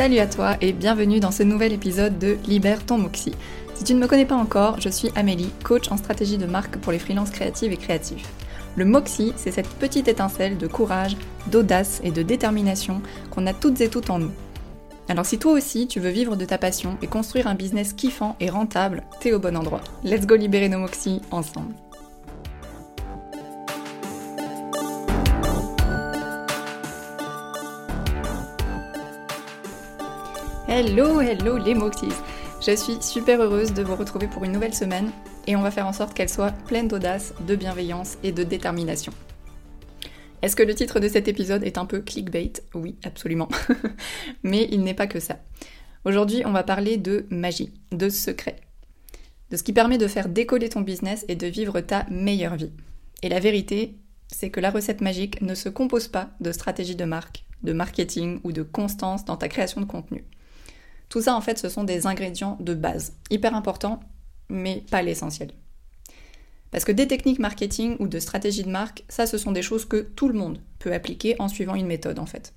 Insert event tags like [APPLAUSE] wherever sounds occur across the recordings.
Salut à toi et bienvenue dans ce nouvel épisode de Libère ton Moxie. Si tu ne me connais pas encore, je suis Amélie, coach en stratégie de marque pour les freelances créatives et créatifs. Le Moxie, c'est cette petite étincelle de courage, d'audace et de détermination qu'on a toutes et toutes en nous. Alors si toi aussi tu veux vivre de ta passion et construire un business kiffant et rentable, t'es au bon endroit. Let's go libérer nos Moxie ensemble. Hello, hello les Moxies Je suis super heureuse de vous retrouver pour une nouvelle semaine et on va faire en sorte qu'elle soit pleine d'audace, de bienveillance et de détermination. Est-ce que le titre de cet épisode est un peu clickbait? Oui, absolument. [LAUGHS] Mais il n'est pas que ça. Aujourd'hui, on va parler de magie, de secret, de ce qui permet de faire décoller ton business et de vivre ta meilleure vie. Et la vérité, c'est que la recette magique ne se compose pas de stratégie de marque, de marketing ou de constance dans ta création de contenu. Tout ça, en fait, ce sont des ingrédients de base, hyper importants, mais pas l'essentiel. Parce que des techniques marketing ou de stratégie de marque, ça, ce sont des choses que tout le monde peut appliquer en suivant une méthode, en fait.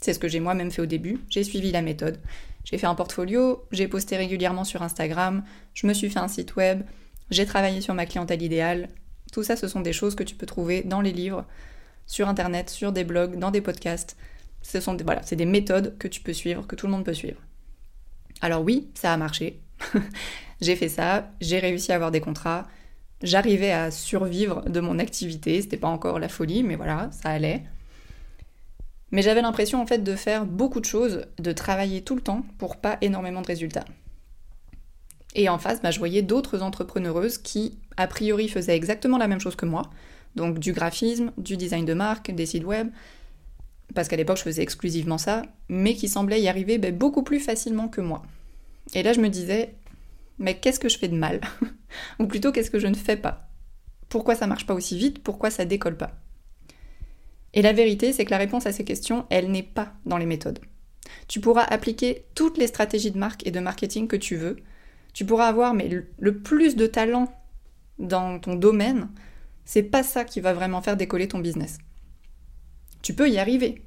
C'est ce que j'ai moi-même fait au début, j'ai suivi la méthode. J'ai fait un portfolio, j'ai posté régulièrement sur Instagram, je me suis fait un site web, j'ai travaillé sur ma clientèle idéale. Tout ça, ce sont des choses que tu peux trouver dans les livres, sur Internet, sur des blogs, dans des podcasts. Ce sont des, voilà, c'est des méthodes que tu peux suivre, que tout le monde peut suivre. Alors oui, ça a marché. [LAUGHS] j'ai fait ça, j'ai réussi à avoir des contrats, j'arrivais à survivre de mon activité, c'était pas encore la folie, mais voilà, ça allait. Mais j'avais l'impression en fait de faire beaucoup de choses, de travailler tout le temps pour pas énormément de résultats. Et en face, bah, je voyais d'autres entrepreneureuses qui, a priori, faisaient exactement la même chose que moi. Donc du graphisme, du design de marque, des sites web, parce qu'à l'époque je faisais exclusivement ça, mais qui semblaient y arriver ben, beaucoup plus facilement que moi. Et là je me disais, mais qu'est-ce que je fais de mal [LAUGHS] Ou plutôt qu'est-ce que je ne fais pas Pourquoi ça marche pas aussi vite Pourquoi ça décolle pas Et la vérité, c'est que la réponse à ces questions, elle n'est pas dans les méthodes. Tu pourras appliquer toutes les stratégies de marque et de marketing que tu veux. Tu pourras avoir le plus de talent dans ton domaine, c'est pas ça qui va vraiment faire décoller ton business. Tu peux y arriver.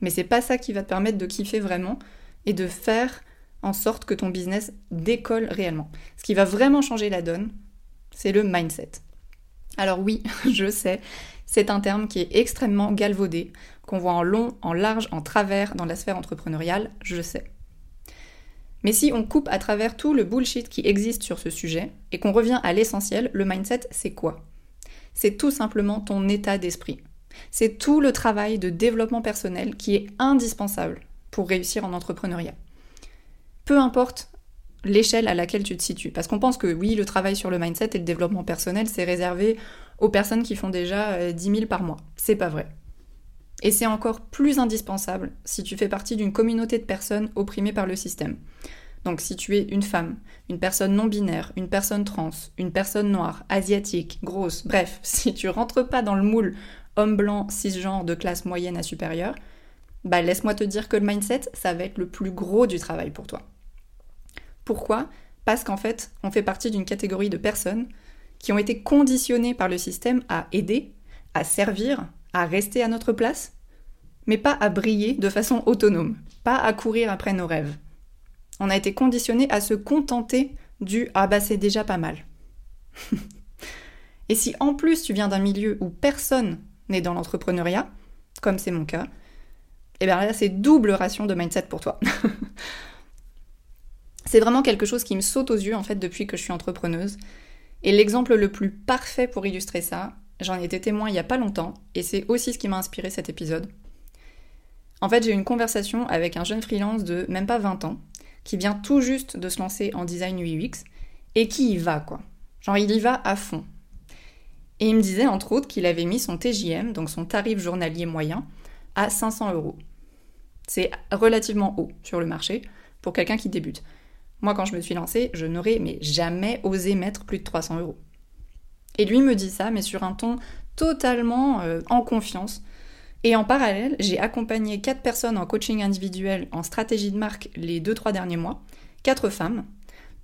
Mais c'est pas ça qui va te permettre de kiffer vraiment et de faire en sorte que ton business décolle réellement. Ce qui va vraiment changer la donne, c'est le mindset. Alors oui, [LAUGHS] je sais, c'est un terme qui est extrêmement galvaudé, qu'on voit en long, en large, en travers dans la sphère entrepreneuriale, je sais. Mais si on coupe à travers tout le bullshit qui existe sur ce sujet et qu'on revient à l'essentiel, le mindset, c'est quoi? C'est tout simplement ton état d'esprit. C'est tout le travail de développement personnel qui est indispensable pour réussir en entrepreneuriat. Peu importe l'échelle à laquelle tu te situes. Parce qu'on pense que oui, le travail sur le mindset et le développement personnel, c'est réservé aux personnes qui font déjà 10 euh, 000 par mois. C'est pas vrai. Et c'est encore plus indispensable si tu fais partie d'une communauté de personnes opprimées par le système. Donc si tu es une femme, une personne non binaire, une personne trans, une personne noire, asiatique, grosse, bref, [LAUGHS] si tu rentres pas dans le moule homme blanc, cisgenre de classe moyenne à supérieure, bah laisse-moi te dire que le mindset, ça va être le plus gros du travail pour toi. Pourquoi? Parce qu'en fait, on fait partie d'une catégorie de personnes qui ont été conditionnées par le système à aider, à servir, à rester à notre place, mais pas à briller de façon autonome, pas à courir après nos rêves. On a été conditionné à se contenter du ah bah c'est déjà pas mal. [LAUGHS] Et si en plus tu viens d'un milieu où personne né dans l'entrepreneuriat, comme c'est mon cas, et eh bien là c'est double ration de mindset pour toi. [LAUGHS] c'est vraiment quelque chose qui me saute aux yeux en fait depuis que je suis entrepreneuse. Et l'exemple le plus parfait pour illustrer ça, j'en ai été témoin il n'y a pas longtemps, et c'est aussi ce qui m'a inspiré cet épisode. En fait, j'ai eu une conversation avec un jeune freelance de même pas 20 ans, qui vient tout juste de se lancer en design UX, et qui y va, quoi. Genre, il y va à fond. Et il me disait entre autres qu'il avait mis son TJM, donc son tarif journalier moyen, à 500 euros. C'est relativement haut sur le marché pour quelqu'un qui débute. Moi, quand je me suis lancée, je n'aurais mais jamais osé mettre plus de 300 euros. Et lui me dit ça, mais sur un ton totalement euh, en confiance. Et en parallèle, j'ai accompagné quatre personnes en coaching individuel en stratégie de marque les deux trois derniers mois, quatre femmes,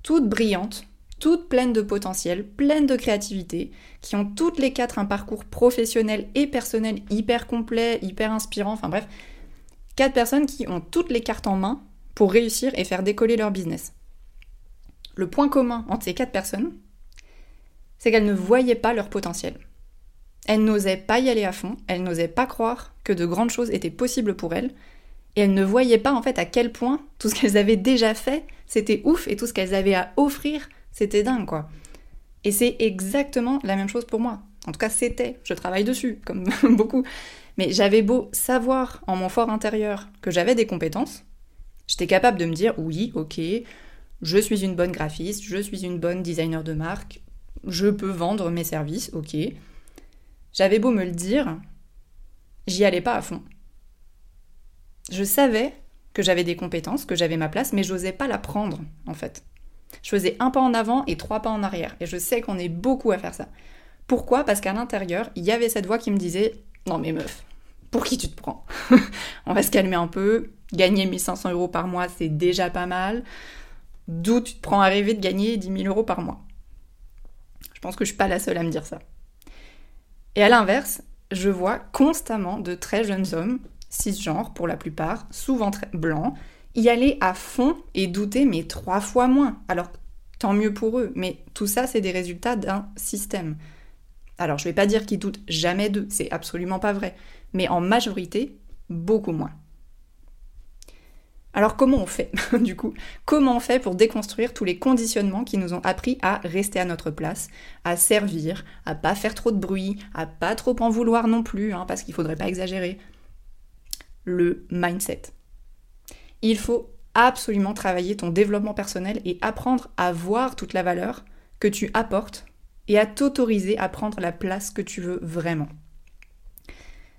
toutes brillantes, toutes pleines de potentiel, pleines de créativité, qui ont toutes les quatre un parcours professionnel et personnel hyper complet, hyper inspirant, enfin bref, Quatre personnes qui ont toutes les cartes en main pour réussir et faire décoller leur business. Le point commun entre ces quatre personnes, c'est qu'elles ne voyaient pas leur potentiel. Elles n'osaient pas y aller à fond, elles n'osaient pas croire que de grandes choses étaient possibles pour elles, et elles ne voyaient pas en fait à quel point tout ce qu'elles avaient déjà fait, c'était ouf, et tout ce qu'elles avaient à offrir, c'était dingue quoi. Et c'est exactement la même chose pour moi. En tout cas, c'était. Je travaille dessus, comme [LAUGHS] beaucoup. Mais j'avais beau savoir en mon fort intérieur que j'avais des compétences, j'étais capable de me dire oui, ok, je suis une bonne graphiste, je suis une bonne designer de marque, je peux vendre mes services, ok. J'avais beau me le dire, j'y allais pas à fond. Je savais que j'avais des compétences, que j'avais ma place, mais j'osais pas la prendre, en fait. Je faisais un pas en avant et trois pas en arrière. Et je sais qu'on est beaucoup à faire ça. Pourquoi? Parce qu'à l'intérieur, il y avait cette voix qui me disait Non mais meuf, pour qui tu te prends? [LAUGHS] On va se calmer un peu. Gagner 1500 euros par mois, c'est déjà pas mal. D'où tu te prends à rêver de gagner 10 000 euros par mois? Je pense que je suis pas la seule à me dire ça. Et à l'inverse, je vois constamment de très jeunes hommes, cisgenres pour la plupart, souvent très blancs, y aller à fond et douter, mais trois fois moins. Alors, tant mieux pour eux, mais tout ça, c'est des résultats d'un système. Alors, je ne vais pas dire qu'ils doutent jamais d'eux, c'est absolument pas vrai, mais en majorité, beaucoup moins. Alors comment on fait [LAUGHS] du coup? Comment on fait pour déconstruire tous les conditionnements qui nous ont appris à rester à notre place, à servir, à pas faire trop de bruit, à pas trop en vouloir non plus, hein, parce qu'il faudrait pas exagérer? Le mindset. Il faut absolument travailler ton développement personnel et apprendre à voir toute la valeur que tu apportes et à t'autoriser à prendre la place que tu veux vraiment.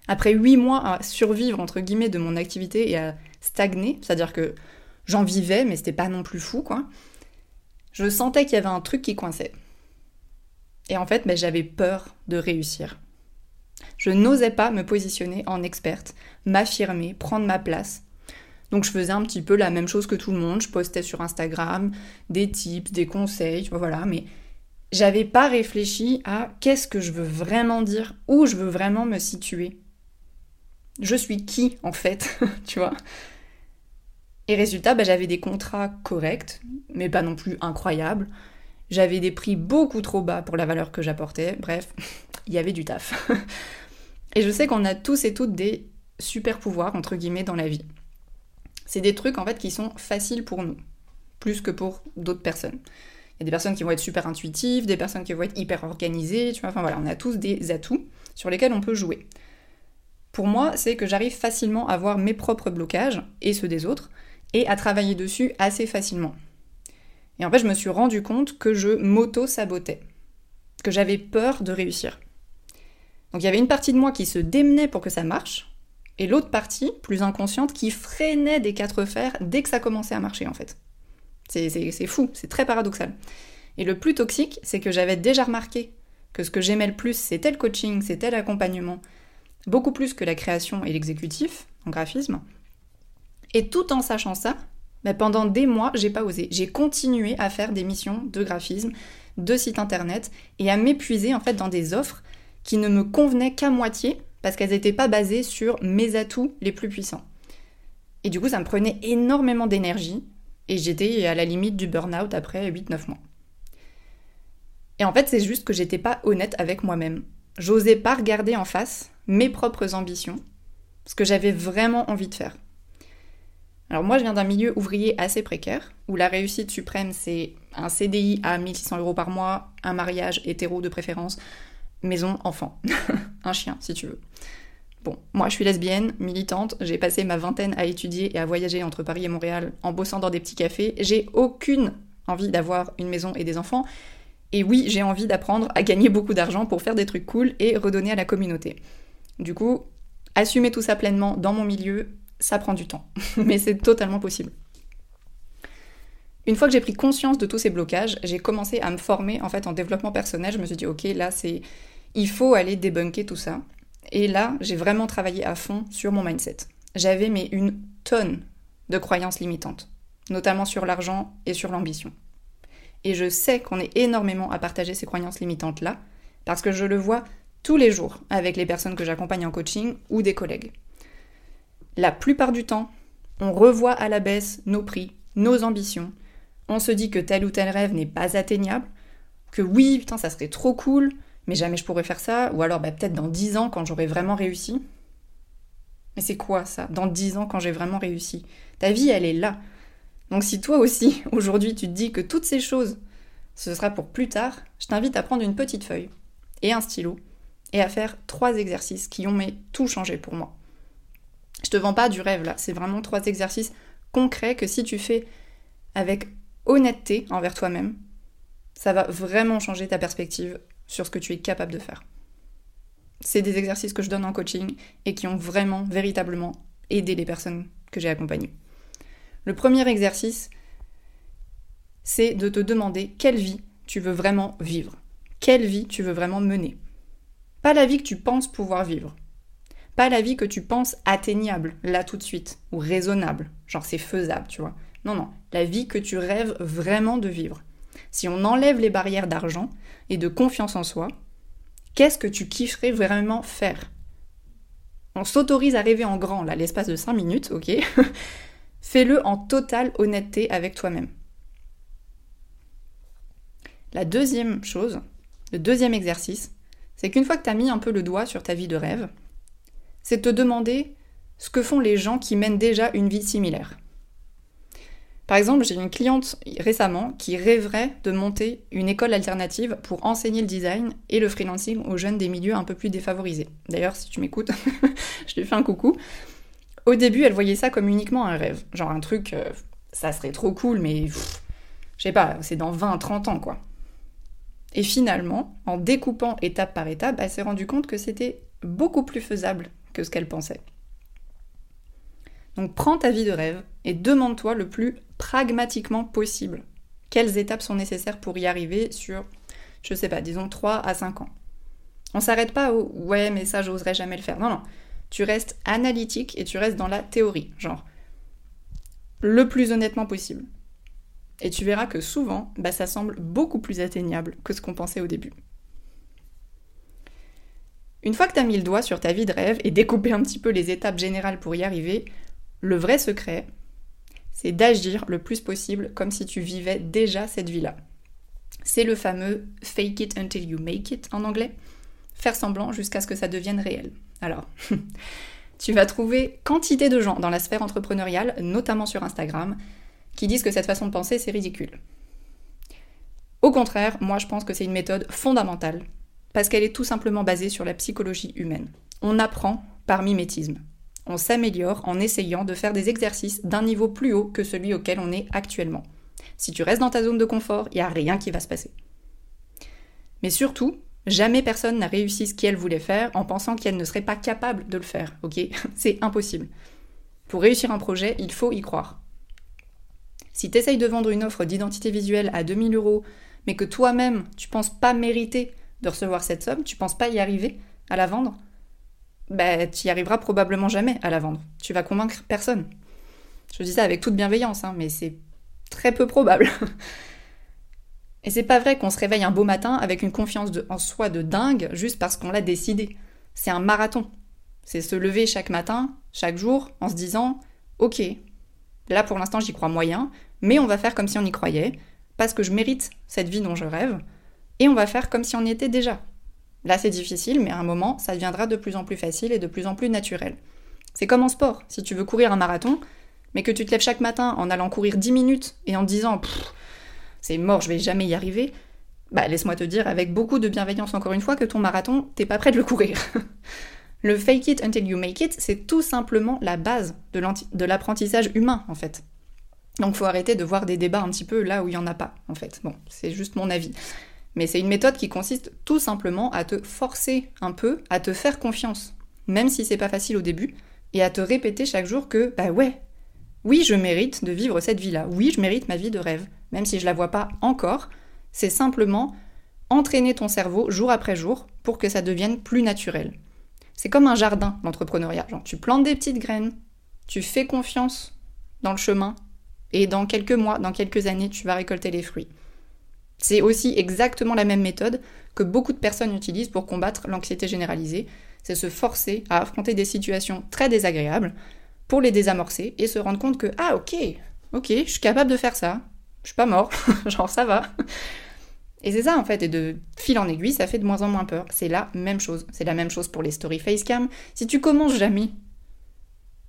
Après huit mois à survivre entre guillemets de mon activité et à stagner, c'est-à-dire que j'en vivais mais c'était pas non plus fou quoi, je sentais qu'il y avait un truc qui coinçait. Et en fait, ben, j'avais peur de réussir. Je n'osais pas me positionner en experte, m'affirmer, prendre ma place, donc je faisais un petit peu la même chose que tout le monde, je postais sur Instagram des tips, des conseils, voilà, mais j'avais pas réfléchi à qu'est-ce que je veux vraiment dire, où je veux vraiment me situer. Je suis qui en fait, [LAUGHS] tu vois Et résultat, bah, j'avais des contrats corrects, mais pas non plus incroyables. J'avais des prix beaucoup trop bas pour la valeur que j'apportais. Bref, [LAUGHS] il y avait du taf. [LAUGHS] et je sais qu'on a tous et toutes des super pouvoirs, entre guillemets, dans la vie. C'est des trucs en fait qui sont faciles pour nous, plus que pour d'autres personnes. Il y a des personnes qui vont être super intuitives, des personnes qui vont être hyper organisées, tu vois, enfin voilà, on a tous des atouts sur lesquels on peut jouer. Pour moi, c'est que j'arrive facilement à voir mes propres blocages et ceux des autres, et à travailler dessus assez facilement. Et en fait, je me suis rendu compte que je m'auto-sabotais, que j'avais peur de réussir. Donc il y avait une partie de moi qui se démenait pour que ça marche, et l'autre partie, plus inconsciente, qui freinait des quatre fers dès que ça commençait à marcher en fait. C'est fou, c'est très paradoxal. Et le plus toxique, c'est que j'avais déjà remarqué que ce que j'aimais le plus, c'était le coaching, c'était l'accompagnement, beaucoup plus que la création et l'exécutif en graphisme. Et tout en sachant ça, mais ben, pendant des mois, j'ai pas osé. J'ai continué à faire des missions de graphisme, de site internet, et à m'épuiser en fait dans des offres qui ne me convenaient qu'à moitié parce qu'elles n'étaient pas basées sur mes atouts les plus puissants. Et du coup, ça me prenait énormément d'énergie et j'étais à la limite du burn-out après 8-9 mois. Et en fait, c'est juste que j'étais pas honnête avec moi-même. J'osais pas regarder en face mes propres ambitions, ce que j'avais vraiment envie de faire. Alors moi, je viens d'un milieu ouvrier assez précaire, où la réussite suprême, c'est un CDI à 1600 euros par mois, un mariage hétéro de préférence, maison, enfant. [LAUGHS] un chien, si tu veux. Bon, moi je suis lesbienne, militante, j'ai passé ma vingtaine à étudier et à voyager entre Paris et Montréal en bossant dans des petits cafés. J'ai aucune envie d'avoir une maison et des enfants. Et oui, j'ai envie d'apprendre à gagner beaucoup d'argent pour faire des trucs cool et redonner à la communauté. Du coup, assumer tout ça pleinement dans mon milieu, ça prend du temps. [LAUGHS] Mais c'est totalement possible. Une fois que j'ai pris conscience de tous ces blocages, j'ai commencé à me former en fait en développement personnel. Je me suis dit, ok, là c'est il faut aller débunker tout ça. Et là, j'ai vraiment travaillé à fond sur mon mindset. J'avais mais une tonne de croyances limitantes, notamment sur l'argent et sur l'ambition. Et je sais qu'on est énormément à partager ces croyances limitantes-là, parce que je le vois tous les jours avec les personnes que j'accompagne en coaching ou des collègues. la plupart du temps, on revoit à la baisse nos prix, nos ambitions. On se dit que tel ou tel rêve n'est pas atteignable, que oui, putain, ça serait trop cool, mais jamais je pourrais faire ça, ou alors bah, peut-être dans 10 ans quand j'aurai vraiment réussi. Mais c'est quoi ça, dans 10 ans quand j'ai vraiment réussi? Ta vie, elle est là. Donc si toi aussi, [LAUGHS] aujourd'hui, tu te dis que toutes ces choses, ce sera pour plus tard, je t'invite à prendre une petite feuille et un stylo et à faire trois exercices qui ont tout changé pour moi. Je te vends pas du rêve là, c'est vraiment trois exercices concrets que si tu fais avec honnêteté envers toi-même, ça va vraiment changer ta perspective sur ce que tu es capable de faire. C'est des exercices que je donne en coaching et qui ont vraiment, véritablement aidé les personnes que j'ai accompagnées. Le premier exercice, c'est de te demander quelle vie tu veux vraiment vivre. Quelle vie tu veux vraiment mener. Pas la vie que tu penses pouvoir vivre. Pas la vie que tu penses atteignable, là tout de suite, ou raisonnable, genre c'est faisable, tu vois. Non, non, la vie que tu rêves vraiment de vivre. Si on enlève les barrières d'argent et de confiance en soi, qu'est-ce que tu kifferais vraiment faire? On s'autorise à rêver en grand, là, l'espace de 5 minutes, ok? Fais-le en totale honnêteté avec toi-même. La deuxième chose, le deuxième exercice, c'est qu'une fois que tu as mis un peu le doigt sur ta vie de rêve, c'est te demander ce que font les gens qui mènent déjà une vie similaire. Par exemple, j'ai une cliente récemment qui rêverait de monter une école alternative pour enseigner le design et le freelancing aux jeunes des milieux un peu plus défavorisés. D'ailleurs, si tu m'écoutes, [LAUGHS] je lui fais un coucou. Au début, elle voyait ça comme uniquement un rêve. Genre un truc, euh, ça serait trop cool, mais je sais pas, c'est dans 20-30 ans quoi. Et finalement, en découpant étape par étape, elle s'est rendue compte que c'était beaucoup plus faisable que ce qu'elle pensait. Donc prends ta vie de rêve et demande-toi le plus pragmatiquement possible quelles étapes sont nécessaires pour y arriver sur, je sais pas, disons 3 à 5 ans? On s'arrête pas au ouais, mais ça, j'oserais jamais le faire. Non, non. Tu restes analytique et tu restes dans la théorie, genre le plus honnêtement possible. Et tu verras que souvent, bah, ça semble beaucoup plus atteignable que ce qu'on pensait au début. Une fois que tu as mis le doigt sur ta vie de rêve et découpé un petit peu les étapes générales pour y arriver, le vrai secret, c'est d'agir le plus possible comme si tu vivais déjà cette vie-là. C'est le fameux fake it until you make it en anglais. Faire semblant jusqu'à ce que ça devienne réel. Alors, [LAUGHS] tu vas trouver quantité de gens dans la sphère entrepreneuriale, notamment sur Instagram, qui disent que cette façon de penser, c'est ridicule. Au contraire, moi je pense que c'est une méthode fondamentale, parce qu'elle est tout simplement basée sur la psychologie humaine. On apprend par mimétisme. On s'améliore en essayant de faire des exercices d'un niveau plus haut que celui auquel on est actuellement. Si tu restes dans ta zone de confort, il n'y a rien qui va se passer. Mais surtout, jamais personne n'a réussi ce qu'elle voulait faire en pensant qu'elle ne serait pas capable de le faire, ok? [LAUGHS] C'est impossible. Pour réussir un projet, il faut y croire. Si tu essayes de vendre une offre d'identité visuelle à 2000 euros, mais que toi-même, tu penses pas mériter de recevoir cette somme, tu penses pas y arriver à la vendre, bah, tu y arriveras probablement jamais à la vendre. Tu vas convaincre personne. Je dis ça avec toute bienveillance, hein, mais c'est très peu probable. [LAUGHS] Et c'est pas vrai qu'on se réveille un beau matin avec une confiance en soi de dingue juste parce qu'on l'a décidé. C'est un marathon. C'est se lever chaque matin, chaque jour, en se disant Ok, là pour l'instant j'y crois moyen, mais on va faire comme si on y croyait, parce que je mérite cette vie dont je rêve, et on va faire comme si on y était déjà. Là c'est difficile, mais à un moment ça deviendra de plus en plus facile et de plus en plus naturel. C'est comme en sport, si tu veux courir un marathon, mais que tu te lèves chaque matin en allant courir 10 minutes et en te disant c'est mort, je vais jamais y arriver, bah laisse-moi te dire avec beaucoup de bienveillance encore une fois que ton marathon, t'es pas prêt de le courir. [LAUGHS] le fake it until you make it, c'est tout simplement la base de l'apprentissage humain en fait. Donc faut arrêter de voir des débats un petit peu là où il n'y en a pas, en fait. Bon, c'est juste mon avis. Mais c'est une méthode qui consiste tout simplement à te forcer un peu, à te faire confiance, même si c'est pas facile au début, et à te répéter chaque jour que, bah ouais, oui, je mérite de vivre cette vie-là, oui, je mérite ma vie de rêve, même si je la vois pas encore, c'est simplement entraîner ton cerveau jour après jour pour que ça devienne plus naturel. C'est comme un jardin, l'entrepreneuriat. Tu plantes des petites graines, tu fais confiance dans le chemin, et dans quelques mois, dans quelques années, tu vas récolter les fruits. C'est aussi exactement la même méthode que beaucoup de personnes utilisent pour combattre l'anxiété généralisée, c'est se forcer à affronter des situations très désagréables pour les désamorcer et se rendre compte que, ah ok, ok, je suis capable de faire ça, je suis pas mort, [LAUGHS] genre ça va. Et c'est ça en fait, et de fil en aiguille, ça fait de moins en moins peur. C'est la même chose. C'est la même chose pour les stories facecam. Si tu commences jamais,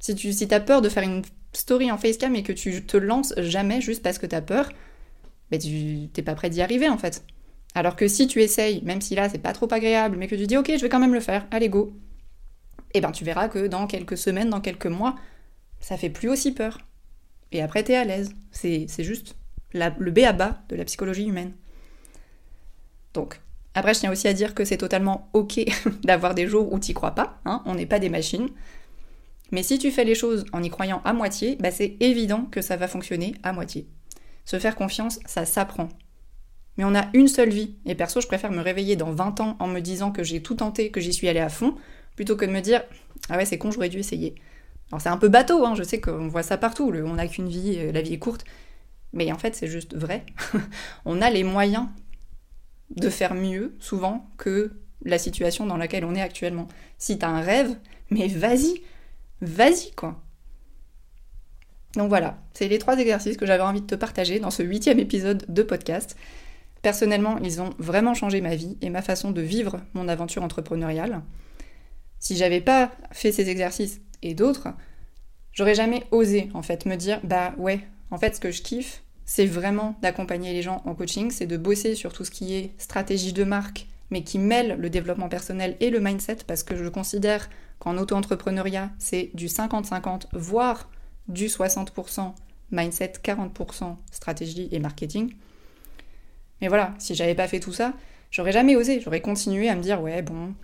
si tu si as peur de faire une story en facecam et que tu te lances jamais juste parce que tu as peur, tu t'es pas prêt d'y arriver en fait. Alors que si tu essayes, même si là c'est pas trop agréable, mais que tu dis ok, je vais quand même le faire, allez go, et eh ben tu verras que dans quelques semaines, dans quelques mois, ça fait plus aussi peur. Et après t'es à l'aise. C'est juste le B à bas de la psychologie humaine. Donc, après je tiens aussi à dire que c'est totalement ok [LAUGHS] d'avoir des jours où t'y crois pas, hein, on n'est pas des machines. Mais si tu fais les choses en y croyant à moitié, bah c'est évident que ça va fonctionner à moitié. Se faire confiance, ça s'apprend. Mais on a une seule vie, et perso, je préfère me réveiller dans 20 ans en me disant que j'ai tout tenté, que j'y suis allée à fond, plutôt que de me dire Ah ouais, c'est con, j'aurais dû essayer. Alors c'est un peu bateau, hein, je sais qu'on voit ça partout, on n'a qu'une vie, euh, la vie est courte, mais en fait c'est juste vrai. [LAUGHS] on a les moyens de faire mieux, souvent, que la situation dans laquelle on est actuellement. Si t'as un rêve, mais vas-y, vas-y quoi. Donc voilà, c'est les trois exercices que j'avais envie de te partager dans ce huitième épisode de podcast. Personnellement, ils ont vraiment changé ma vie et ma façon de vivre mon aventure entrepreneuriale. Si j'avais pas fait ces exercices et d'autres, j'aurais jamais osé en fait me dire bah ouais, en fait ce que je kiffe, c'est vraiment d'accompagner les gens en coaching, c'est de bosser sur tout ce qui est stratégie de marque, mais qui mêle le développement personnel et le mindset parce que je considère qu'en auto-entrepreneuriat, c'est du 50-50, voire du 60% mindset, 40% stratégie et marketing. Mais voilà, si j'avais pas fait tout ça, j'aurais jamais osé, j'aurais continué à me dire ouais bon,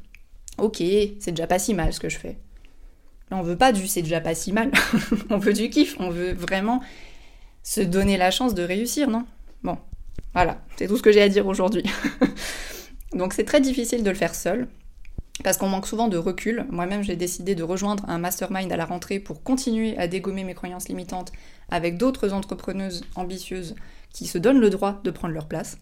ok, c'est déjà pas si mal ce que je fais. Mais on veut pas du c'est déjà pas si mal, [LAUGHS] on veut du kiff, on veut vraiment se donner la chance de réussir, non? Bon, voilà, c'est tout ce que j'ai à dire aujourd'hui. [LAUGHS] Donc c'est très difficile de le faire seul, parce qu'on manque souvent de recul. Moi-même, j'ai décidé de rejoindre un mastermind à la rentrée pour continuer à dégommer mes croyances limitantes avec d'autres entrepreneuses ambitieuses qui se donnent le droit de prendre leur place.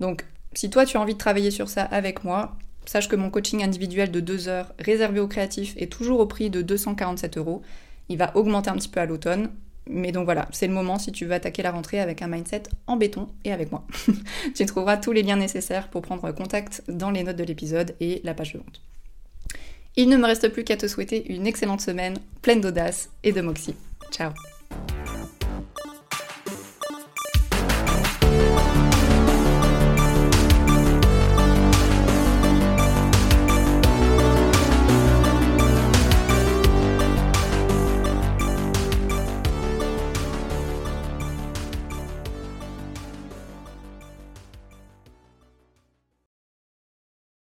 Donc, si toi tu as envie de travailler sur ça avec moi, sache que mon coaching individuel de 2 heures réservé aux créatifs est toujours au prix de 247 euros. Il va augmenter un petit peu à l'automne. Mais donc voilà, c'est le moment si tu veux attaquer la rentrée avec un mindset en béton et avec moi. [LAUGHS] tu trouveras tous les liens nécessaires pour prendre contact dans les notes de l'épisode et la page de vente. Il ne me reste plus qu'à te souhaiter une excellente semaine pleine d'audace et de moxie. Ciao